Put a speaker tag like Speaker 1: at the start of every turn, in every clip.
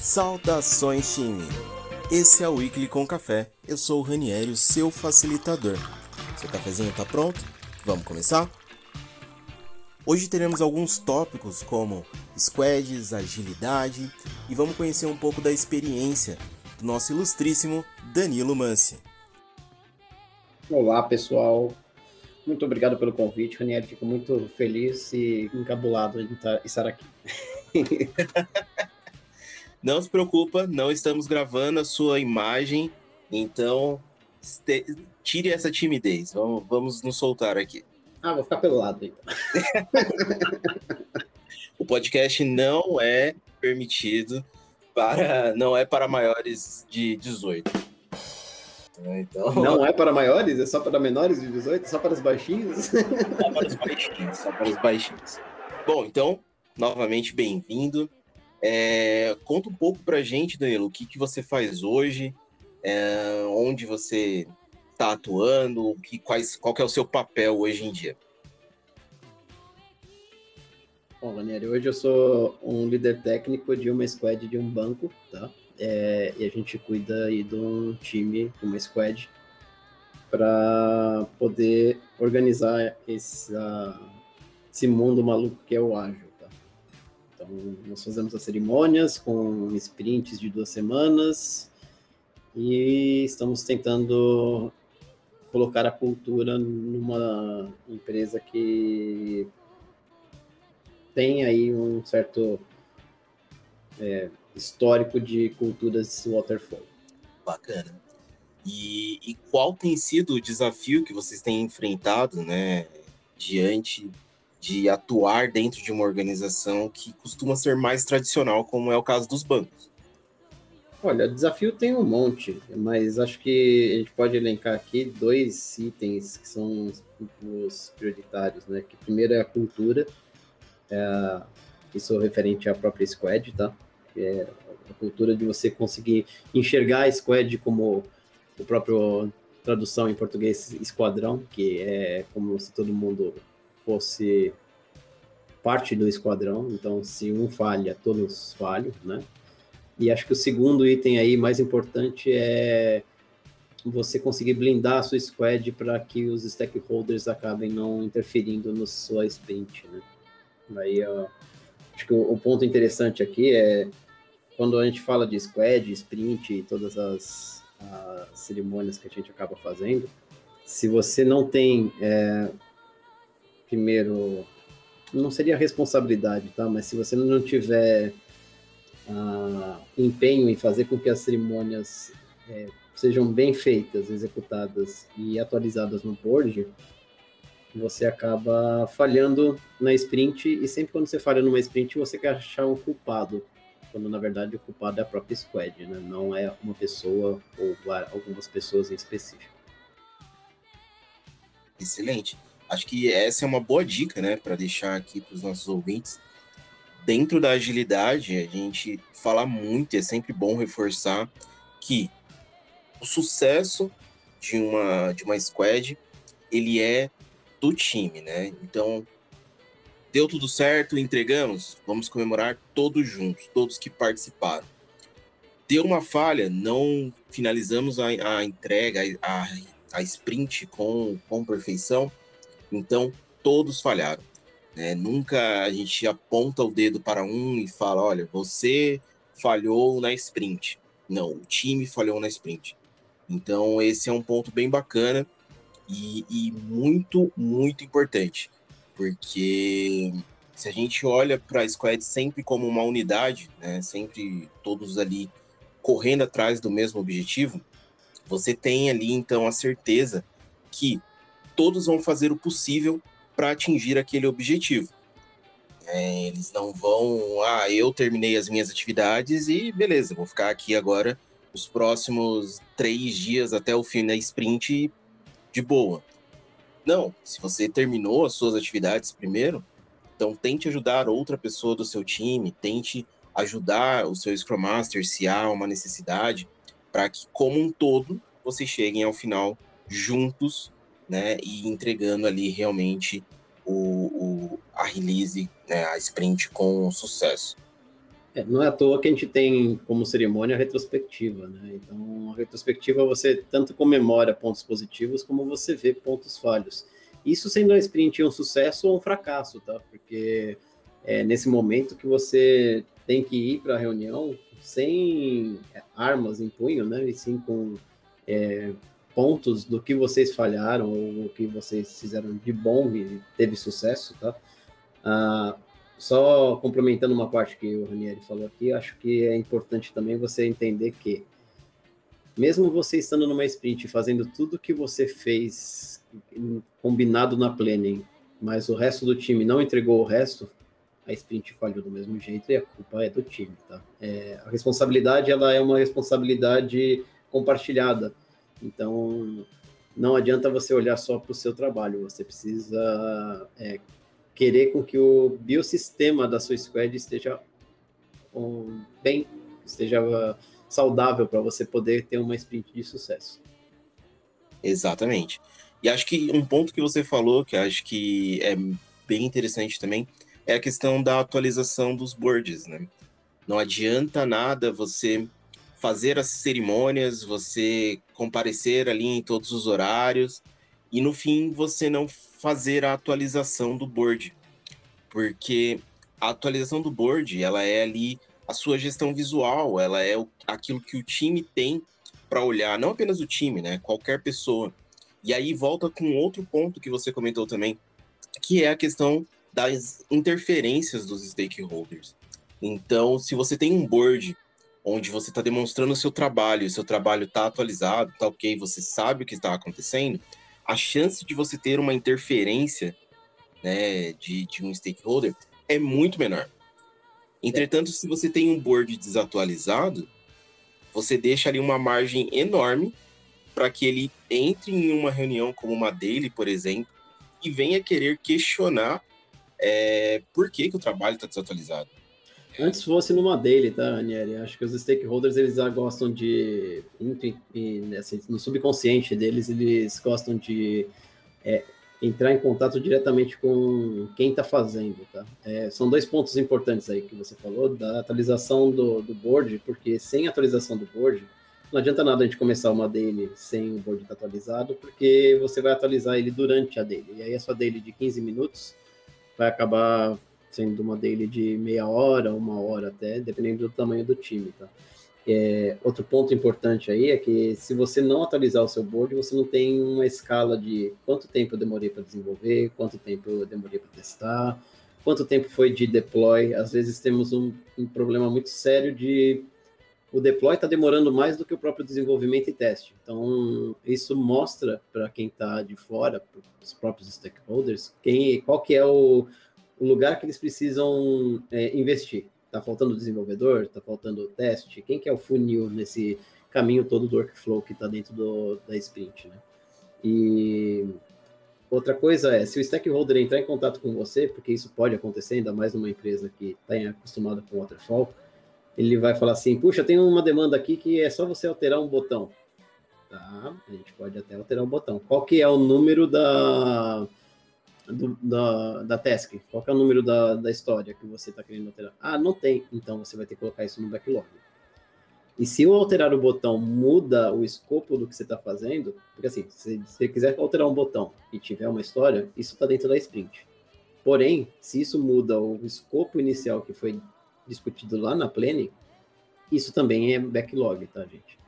Speaker 1: Saudações, time! Esse é o Weekly com Café. Eu sou o Ranieri, seu facilitador. Seu cafezinho tá pronto? Vamos começar? Hoje teremos alguns tópicos como squads, agilidade e vamos conhecer um pouco da experiência do nosso ilustríssimo Danilo Mansi.
Speaker 2: Olá, pessoal. Muito obrigado pelo convite, Ranieri. Fico muito feliz e encabulado de estar aqui.
Speaker 1: não se preocupa, não estamos gravando a sua imagem, então tire essa timidez. Vamos, vamos nos soltar aqui.
Speaker 2: Ah, vou ficar pelo lado então.
Speaker 1: o podcast não é permitido para não é para maiores de 18.
Speaker 2: Então... Não é para maiores? É só para menores de 18? Só para os baixinhos?
Speaker 1: Só para os baixinhos, só para os baixinhos. Bom, então, novamente bem-vindo. É, conta um pouco para a gente, Danilo, o que, que você faz hoje, é, onde você está atuando, que, quais, qual que é o seu papel hoje em dia?
Speaker 2: Bom, Ranieri, hoje eu sou um líder técnico de uma squad de um banco, tá? É, e a gente cuida aí de um time, de uma squad, para poder organizar esse, esse mundo maluco que é o ágil. Nós fazemos as cerimônias com sprints de duas semanas e estamos tentando colocar a cultura numa empresa que tem aí um certo é, histórico de culturas waterfall.
Speaker 1: Bacana. E, e, qual tem sido o desafio que vocês têm enfrentado, né, diante de atuar dentro de uma organização que costuma ser mais tradicional, como é o caso dos bancos?
Speaker 2: Olha, desafio tem um monte, mas acho que a gente pode elencar aqui dois itens que são os prioritários, né? Que primeiro é a cultura, é, isso referente à própria squad, tá? é a cultura de você conseguir enxergar a squad como o próprio tradução em português esquadrão, que é como se todo mundo fosse parte do esquadrão, então se um falha, todos falham, né? E acho que o segundo item aí mais importante é você conseguir blindar a sua squad para que os stakeholders acabem não interferindo no sua sprint, né? Aí, ó, acho que o, o ponto interessante aqui é quando a gente fala de squad, sprint e todas as, as cerimônias que a gente acaba fazendo, se você não tem, é, primeiro, não seria responsabilidade, tá? Mas se você não tiver uh, empenho em fazer com que as cerimônias é, sejam bem feitas, executadas e atualizadas no board, você acaba falhando na sprint e sempre quando você falha numa sprint você quer achar um culpado quando na verdade o culpado é a própria squad, né? Não é uma pessoa ou algumas pessoas em específico.
Speaker 1: Excelente. Acho que essa é uma boa dica, né, para deixar aqui para os nossos ouvintes. Dentro da agilidade, a gente fala muito, é sempre bom reforçar que o sucesso de uma de uma squad, ele é do time, né? Então, deu tudo certo, entregamos, vamos comemorar todos juntos, todos que participaram. Deu uma falha, não finalizamos a, a entrega, a, a sprint com, com perfeição, então todos falharam. Né? Nunca a gente aponta o dedo para um e fala: olha, você falhou na sprint. Não, o time falhou na sprint. Então, esse é um ponto bem bacana e, e muito, muito importante porque se a gente olha para a Squad sempre como uma unidade, né, sempre todos ali correndo atrás do mesmo objetivo, você tem ali então a certeza que todos vão fazer o possível para atingir aquele objetivo. É, eles não vão, ah, eu terminei as minhas atividades e beleza, vou ficar aqui agora os próximos três dias até o fim da sprint de boa. Não, se você terminou as suas atividades primeiro, então tente ajudar outra pessoa do seu time, tente ajudar o seu Scrum Master se há uma necessidade, para que, como um todo, vocês cheguem ao final juntos, né, e entregando ali realmente o, o a release, né, a sprint com sucesso.
Speaker 2: É, não é à toa que a gente tem como cerimônia a retrospectiva, né? Então, a retrospectiva você tanto comemora pontos positivos como você vê pontos falhos. Isso sendo a sprint um sucesso ou um fracasso, tá? Porque é nesse momento que você tem que ir para a reunião sem armas em punho, né? E sim com é, pontos do que vocês falharam ou o que vocês fizeram de bom e teve sucesso, tá? Ah, só complementando uma parte que o Ranieri falou aqui, acho que é importante também você entender que, mesmo você estando numa sprint fazendo tudo que você fez combinado na planning, mas o resto do time não entregou o resto, a sprint falhou do mesmo jeito e a culpa é do time, tá? É, a responsabilidade, ela é uma responsabilidade compartilhada. Então, não adianta você olhar só para o seu trabalho, você precisa é, querer com que o biossistema da sua squad esteja um, bem, esteja saudável para você poder ter uma sprint de sucesso.
Speaker 1: Exatamente. E acho que um ponto que você falou, que acho que é bem interessante também, é a questão da atualização dos boards, né? Não adianta nada você fazer as cerimônias, você comparecer ali em todos os horários e no fim você não fazer a atualização do board, porque a atualização do board ela é ali a sua gestão visual, ela é o, aquilo que o time tem para olhar, não apenas o time, né? Qualquer pessoa. E aí volta com outro ponto que você comentou também, que é a questão das interferências dos stakeholders. Então, se você tem um board onde você está demonstrando o seu trabalho, o seu trabalho está atualizado, tá ok, você sabe o que está acontecendo, a chance de você ter uma interferência né, de, de um stakeholder é muito menor. Entretanto, se você tem um board desatualizado, você deixa ali uma margem enorme para que ele entre em uma reunião como uma daily, por exemplo, e venha querer questionar é, por que, que o trabalho está desatualizado.
Speaker 2: Antes fosse numa daily, tá, Anieri? Acho que os stakeholders eles gostam de, assim, no subconsciente deles, eles gostam de é, entrar em contato diretamente com quem está fazendo, tá? É, são dois pontos importantes aí que você falou da atualização do, do board, porque sem atualização do board não adianta nada a gente começar uma daily sem o board estar tá atualizado, porque você vai atualizar ele durante a daily. E aí a sua daily de 15 minutos vai acabar sendo uma daily de meia hora, uma hora até, dependendo do tamanho do time, tá? É, outro ponto importante aí é que se você não atualizar o seu board, você não tem uma escala de quanto tempo eu demorei para desenvolver, quanto tempo eu demorei para testar, quanto tempo foi de deploy. Às vezes temos um, um problema muito sério de o deploy está demorando mais do que o próprio desenvolvimento e teste. Então, isso mostra para quem está de fora, para os próprios stakeholders, quem, qual que é o, o lugar que eles precisam é, investir. Está faltando desenvolvedor, está faltando teste, quem que é o funil nesse caminho todo do workflow que está dentro do, da sprint, né? E outra coisa é, se o stakeholder entrar em contato com você, porque isso pode acontecer, ainda mais numa empresa que está acostumada com waterfall, ele vai falar assim, puxa, tem uma demanda aqui que é só você alterar um botão. Tá, a gente pode até alterar um botão. Qual que é o número da do, da, da task? Qual é o número da, da história que você está querendo alterar? Ah, não tem. Então você vai ter que colocar isso no backlog. E se eu alterar o botão muda o escopo do que você está fazendo, porque assim, se você quiser alterar um botão e tiver uma história, isso está dentro da sprint. Porém, se isso muda o escopo inicial que foi discutido lá na planning, isso também é backlog, tá, gente?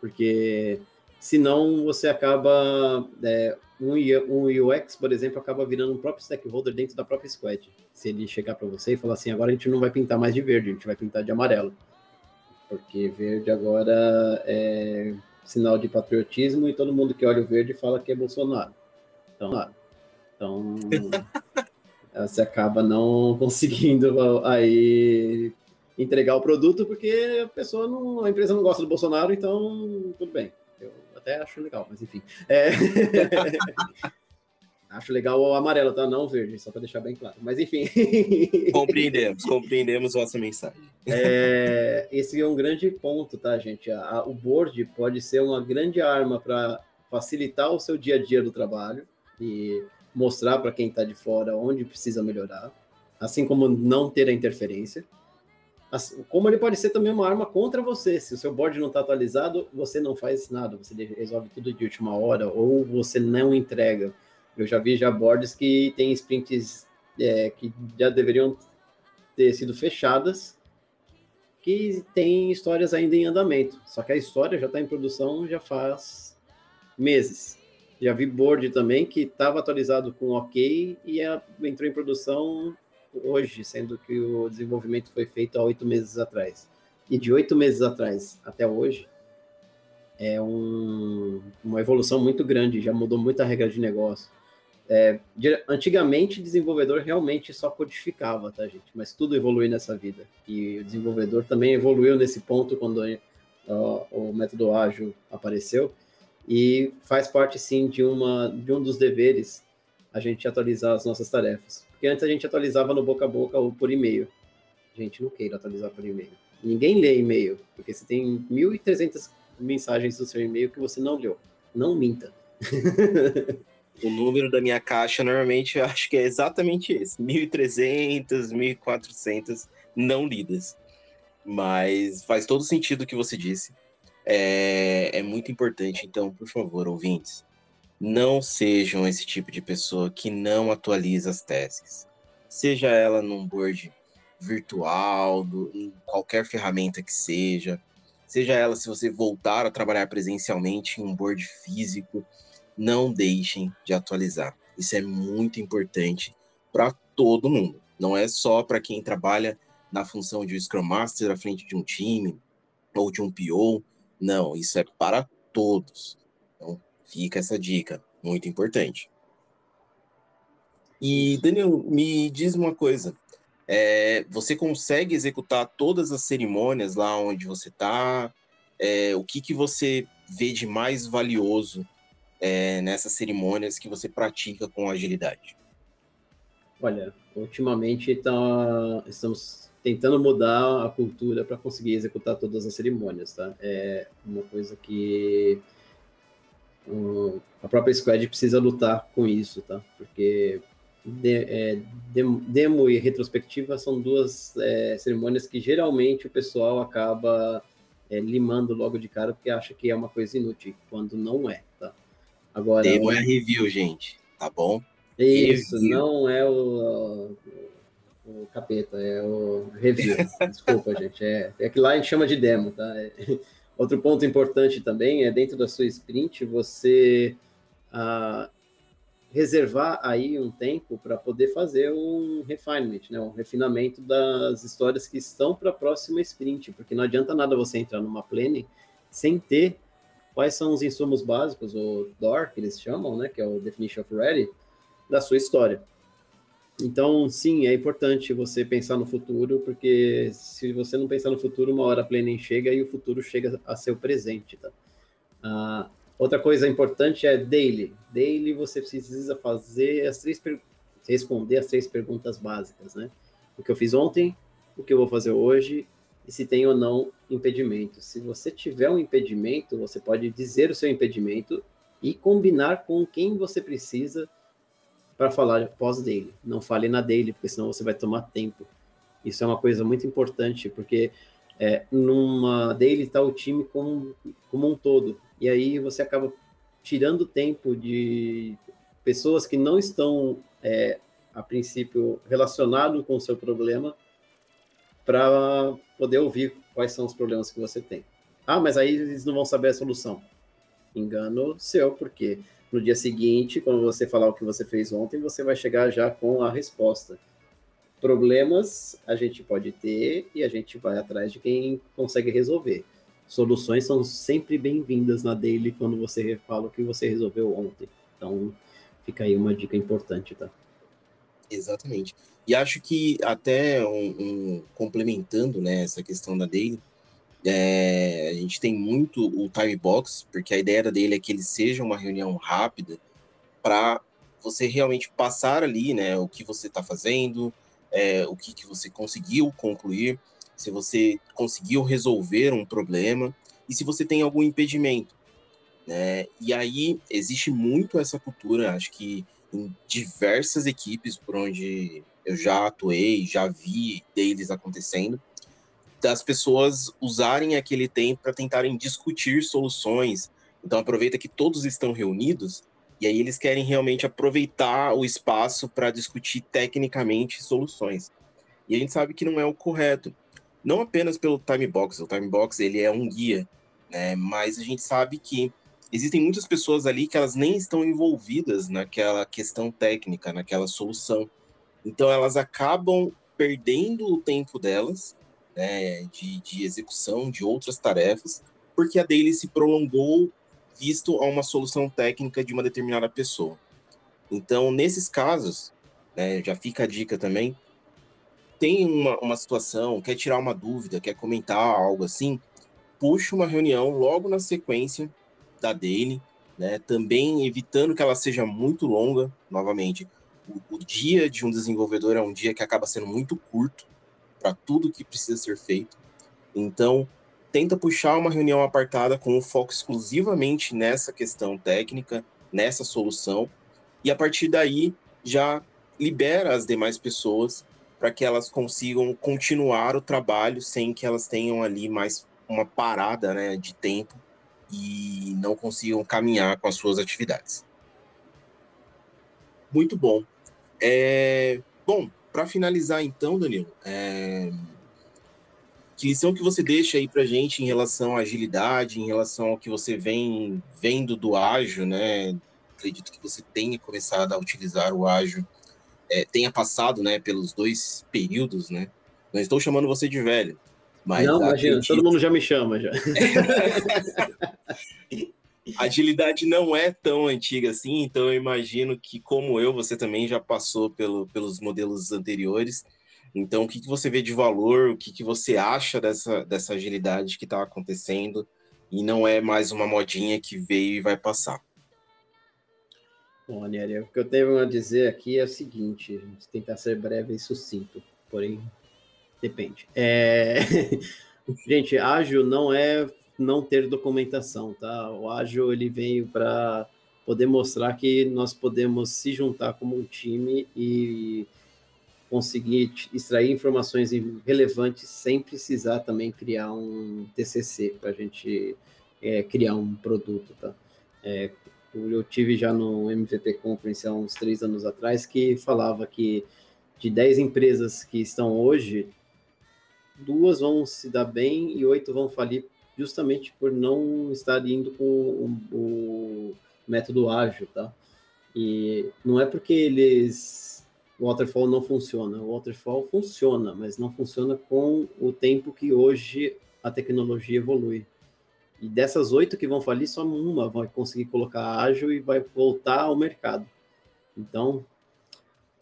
Speaker 2: Porque senão você acaba é, um, um UX, por exemplo, acaba virando um próprio stakeholder dentro da própria squad. Se ele chegar para você e falar assim, agora a gente não vai pintar mais de verde, a gente vai pintar de amarelo. Porque verde agora é sinal de patriotismo e todo mundo que olha o verde fala que é Bolsonaro. Então, então você acaba não conseguindo aí entregar o produto porque a pessoa não, a empresa não gosta do Bolsonaro, então tudo bem até acho legal, mas enfim. É... acho legal o amarelo, tá? Não o verde, só para deixar bem claro. Mas enfim.
Speaker 1: Compreendemos, compreendemos vossa mensagem.
Speaker 2: É, esse é um grande ponto, tá, gente? A, a, o board pode ser uma grande arma para facilitar o seu dia a dia do trabalho e mostrar para quem está de fora onde precisa melhorar, assim como não ter a interferência. Como ele pode ser também uma arma contra você. Se o seu board não está atualizado, você não faz nada, você resolve tudo de última hora, ou você não entrega. Eu já vi já boards que tem sprints é, que já deveriam ter sido fechadas, que tem histórias ainda em andamento. Só que a história já está em produção já faz meses. Já vi board também que estava atualizado com OK e entrou em produção hoje, sendo que o desenvolvimento foi feito há oito meses atrás. E de oito meses atrás até hoje, é um, uma evolução muito grande, já mudou muita regra de negócio. É, antigamente, desenvolvedor realmente só codificava, tá, gente? Mas tudo evolui nessa vida. E o desenvolvedor também evoluiu nesse ponto quando uh, o método ágil apareceu. E faz parte, sim, de, uma, de um dos deveres a gente atualizar as nossas tarefas. Porque antes a gente atualizava no boca a boca ou por e-mail. Gente, não queira atualizar por e-mail. Ninguém lê e-mail, porque você tem 1.300 mensagens do seu e-mail que você não leu. Não minta.
Speaker 1: o número da minha caixa normalmente eu acho que é exatamente esse: 1.300, 1.400 não lidas. Mas faz todo sentido o que você disse. É, é muito importante. Então, por favor, ouvintes, não sejam esse tipo de pessoa que não atualiza as tasks. Seja ela num board virtual, do, em qualquer ferramenta que seja, seja ela se você voltar a trabalhar presencialmente em um board físico, não deixem de atualizar. Isso é muito importante para todo mundo. Não é só para quem trabalha na função de Scrum Master à frente de um time ou de um PO. Não, isso é para todos. Então, Fica essa dica, muito importante. E, Daniel, me diz uma coisa. É, você consegue executar todas as cerimônias lá onde você está? É, o que, que você vê de mais valioso é, nessas cerimônias que você pratica com agilidade?
Speaker 2: Olha, ultimamente tá, estamos tentando mudar a cultura para conseguir executar todas as cerimônias, tá? É uma coisa que a própria Squad precisa lutar com isso, tá? Porque de, é, demo e retrospectiva são duas é, cerimônias que geralmente o pessoal acaba é, limando logo de cara porque acha que é uma coisa inútil, quando não é, tá?
Speaker 1: Agora, demo é review, gente, tá bom?
Speaker 2: Isso, review. não é o, o, capeta, é o review. Desculpa, gente. É, é que lá a gente chama de demo, tá? É, Outro ponto importante também é dentro da sua sprint você ah, reservar aí um tempo para poder fazer um refinement, né, um refinamento das histórias que estão para a próxima sprint, porque não adianta nada você entrar numa planning sem ter quais são os insumos básicos, o DOR, que eles chamam, né, que é o Definition of Ready, da sua história. Então, sim, é importante você pensar no futuro, porque se você não pensar no futuro, uma hora a planning chega e o futuro chega a ser o presente, tá? Ah, outra coisa importante é daily. Daily você precisa fazer as três responder as três perguntas básicas, né? O que eu fiz ontem, o que eu vou fazer hoje e se tem ou não impedimento. Se você tiver um impedimento, você pode dizer o seu impedimento e combinar com quem você precisa para falar pós-daily. Não fale na daily, porque senão você vai tomar tempo. Isso é uma coisa muito importante, porque é, numa daily está o time como, como um todo. E aí você acaba tirando tempo de pessoas que não estão, é, a princípio, relacionados com o seu problema, para poder ouvir quais são os problemas que você tem. Ah, mas aí eles não vão saber a solução. Engano seu, porque no dia seguinte, quando você falar o que você fez ontem, você vai chegar já com a resposta. Problemas a gente pode ter e a gente vai atrás de quem consegue resolver. Soluções são sempre bem-vindas na daily quando você fala o que você resolveu ontem. Então, fica aí uma dica importante, tá?
Speaker 1: Exatamente. E acho que até um, um complementando né, essa questão da daily, é, a gente tem muito o time box, porque a ideia dele é que ele seja uma reunião rápida para você realmente passar ali, né, o que você está fazendo, é, o que, que você conseguiu concluir, se você conseguiu resolver um problema e se você tem algum impedimento, né? E aí existe muito essa cultura, acho que em diversas equipes por onde eu já atuei, já vi deles acontecendo, das pessoas usarem aquele tempo para tentarem discutir soluções. Então aproveita que todos estão reunidos e aí eles querem realmente aproveitar o espaço para discutir tecnicamente soluções. E a gente sabe que não é o correto. Não apenas pelo time box, o time box ele é um guia, né? Mas a gente sabe que existem muitas pessoas ali que elas nem estão envolvidas naquela questão técnica, naquela solução. Então elas acabam perdendo o tempo delas, né, de, de execução de outras tarefas, porque a dele se prolongou visto a uma solução técnica de uma determinada pessoa. Então, nesses casos, né, já fica a dica também, tem uma, uma situação, quer tirar uma dúvida, quer comentar algo assim, puxa uma reunião logo na sequência da dele, né, também evitando que ela seja muito longa, novamente. O, o dia de um desenvolvedor é um dia que acaba sendo muito curto para tudo que precisa ser feito. Então, tenta puxar uma reunião apartada com o foco exclusivamente nessa questão técnica, nessa solução, e a partir daí já libera as demais pessoas para que elas consigam continuar o trabalho sem que elas tenham ali mais uma parada né, de tempo e não consigam caminhar com as suas atividades. Muito bom. É... Bom, para finalizar então, Danilo, é... Que lição que você deixa aí para gente em relação à agilidade, em relação ao que você vem vendo do ágil, né? Acredito que você tenha começado a utilizar o ágil, é, tenha passado, né, pelos dois períodos, né? Não estou chamando você de velho, mas
Speaker 2: não, imagina, acredito... todo mundo já me chama já.
Speaker 1: agilidade não é tão antiga assim, então eu imagino que, como eu, você também já passou pelo, pelos modelos anteriores. Então, o que, que você vê de valor, o que, que você acha dessa, dessa agilidade que está acontecendo e não é mais uma modinha que veio e vai passar?
Speaker 2: Bom, Aniel, o que eu tenho a dizer aqui é o seguinte: tentar ser breve e sucinto, porém, depende. É... Gente, ágil não é não ter documentação, tá? O ágil ele veio para poder mostrar que nós podemos se juntar como um time e conseguir extrair informações relevantes sem precisar também criar um TCC para a gente é, criar um produto, tá? É, eu tive já no MVP Conference há uns três anos atrás que falava que de 10 empresas que estão hoje, duas vão se dar bem e oito vão falir justamente por não estar indo com o, o método ágil, tá? E não é porque eles o waterfall não funciona. O waterfall funciona, mas não funciona com o tempo que hoje a tecnologia evolui. E dessas oito que vão falir, só uma vai conseguir colocar ágil e vai voltar ao mercado. Então,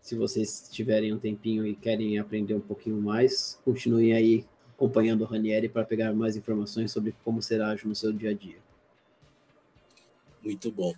Speaker 2: se vocês tiverem um tempinho e querem aprender um pouquinho mais, continuem aí acompanhando o Ranieri para pegar mais informações sobre como ser ágil no seu dia a dia.
Speaker 1: Muito bom.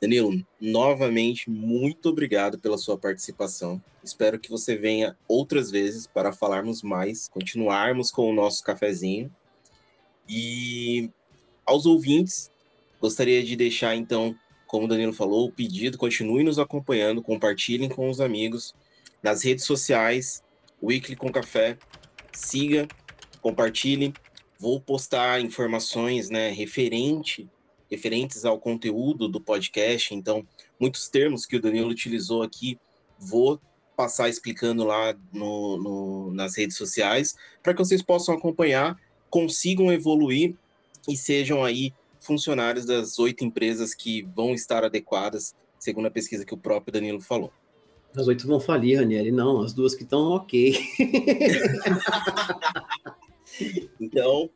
Speaker 1: Danilo, novamente, muito obrigado pela sua participação. Espero que você venha outras vezes para falarmos mais, continuarmos com o nosso cafezinho. E aos ouvintes, gostaria de deixar então, como o Danilo falou, o pedido: continue nos acompanhando, compartilhem com os amigos nas redes sociais, Weekly com Café. Siga, compartilhe. Vou postar informações né, referente referentes ao conteúdo do podcast. Então, muitos termos que o Danilo utilizou aqui, vou passar explicando lá no, no, nas redes sociais, para que vocês possam acompanhar, consigam evoluir e sejam aí funcionários das oito empresas que vão estar adequadas, segundo a pesquisa que o próprio Danilo falou.
Speaker 2: As oito vão falir, Ranieri. Não, as duas que estão ok.
Speaker 1: então,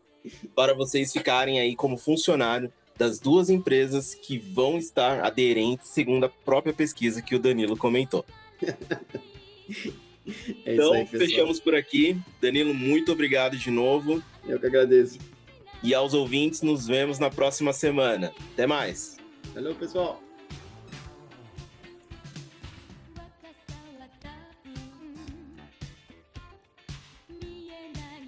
Speaker 1: para vocês ficarem aí como funcionário das duas empresas que vão estar aderentes, segundo a própria pesquisa que o Danilo comentou. é então, aí, fechamos por aqui. Danilo, muito obrigado de novo.
Speaker 2: Eu que agradeço.
Speaker 1: E aos ouvintes, nos vemos na próxima semana. Até mais.
Speaker 2: Valeu, pessoal.